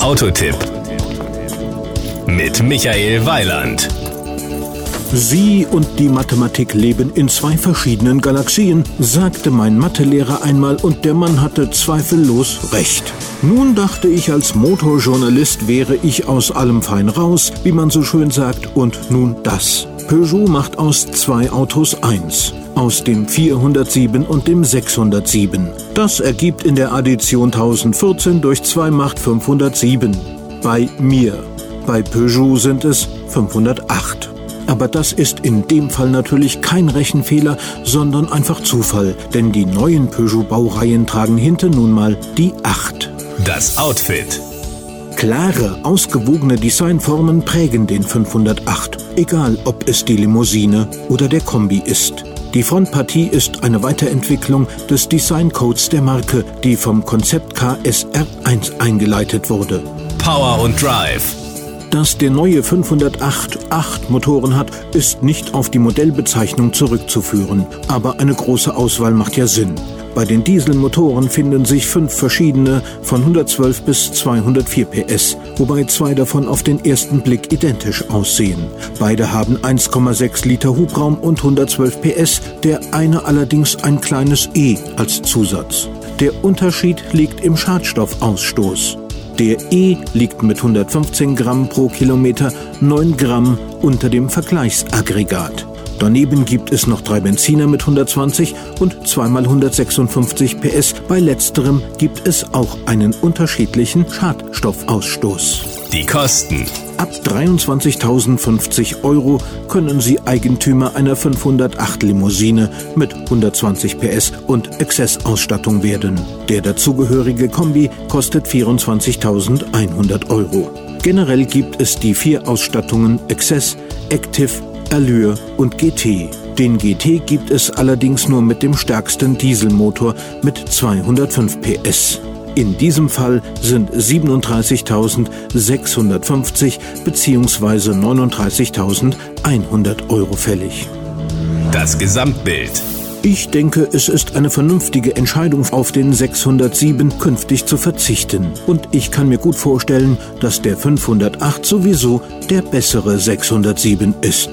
Autotipp mit Michael Weiland. Sie und die Mathematik leben in zwei verschiedenen Galaxien, sagte mein Mathelehrer einmal und der Mann hatte zweifellos recht. Nun dachte ich, als Motorjournalist wäre ich aus allem fein raus, wie man so schön sagt, und nun das. Peugeot macht aus zwei Autos eins. Aus dem 407 und dem 607. Das ergibt in der Addition 1014 durch 2 macht 507. Bei mir. Bei Peugeot sind es 508. Aber das ist in dem Fall natürlich kein Rechenfehler, sondern einfach Zufall, denn die neuen Peugeot-Baureihen tragen hinten nun mal die 8. Das Outfit. Klare, ausgewogene Designformen prägen den 508, egal ob es die Limousine oder der Kombi ist. Die Frontpartie ist eine Weiterentwicklung des Designcodes der Marke, die vom Konzept KSR1 eingeleitet wurde. Power und Drive. Dass der neue 508 8 Motoren hat, ist nicht auf die Modellbezeichnung zurückzuführen. Aber eine große Auswahl macht ja Sinn. Bei den Dieselmotoren finden sich fünf verschiedene von 112 bis 204 PS, wobei zwei davon auf den ersten Blick identisch aussehen. Beide haben 1,6 Liter Hubraum und 112 PS, der eine allerdings ein kleines E als Zusatz. Der Unterschied liegt im Schadstoffausstoß. Der E liegt mit 115 Gramm pro Kilometer 9 Gramm unter dem Vergleichsaggregat. Daneben gibt es noch drei Benziner mit 120 und zweimal 156 PS. Bei letzterem gibt es auch einen unterschiedlichen Schadstoffausstoß. Die Kosten. Ab 23.050 Euro können Sie Eigentümer einer 508 Limousine mit 120 PS und Exzessausstattung werden. Der dazugehörige Kombi kostet 24.100 Euro. Generell gibt es die vier Ausstattungen Access, Active, Allure und GT. Den GT gibt es allerdings nur mit dem stärksten Dieselmotor mit 205 PS. In diesem Fall sind 37.650 bzw. 39.100 Euro fällig. Das Gesamtbild. Ich denke, es ist eine vernünftige Entscheidung, auf den 607 künftig zu verzichten. Und ich kann mir gut vorstellen, dass der 508 sowieso der bessere 607 ist.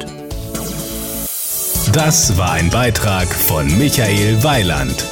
Das war ein Beitrag von Michael Weiland.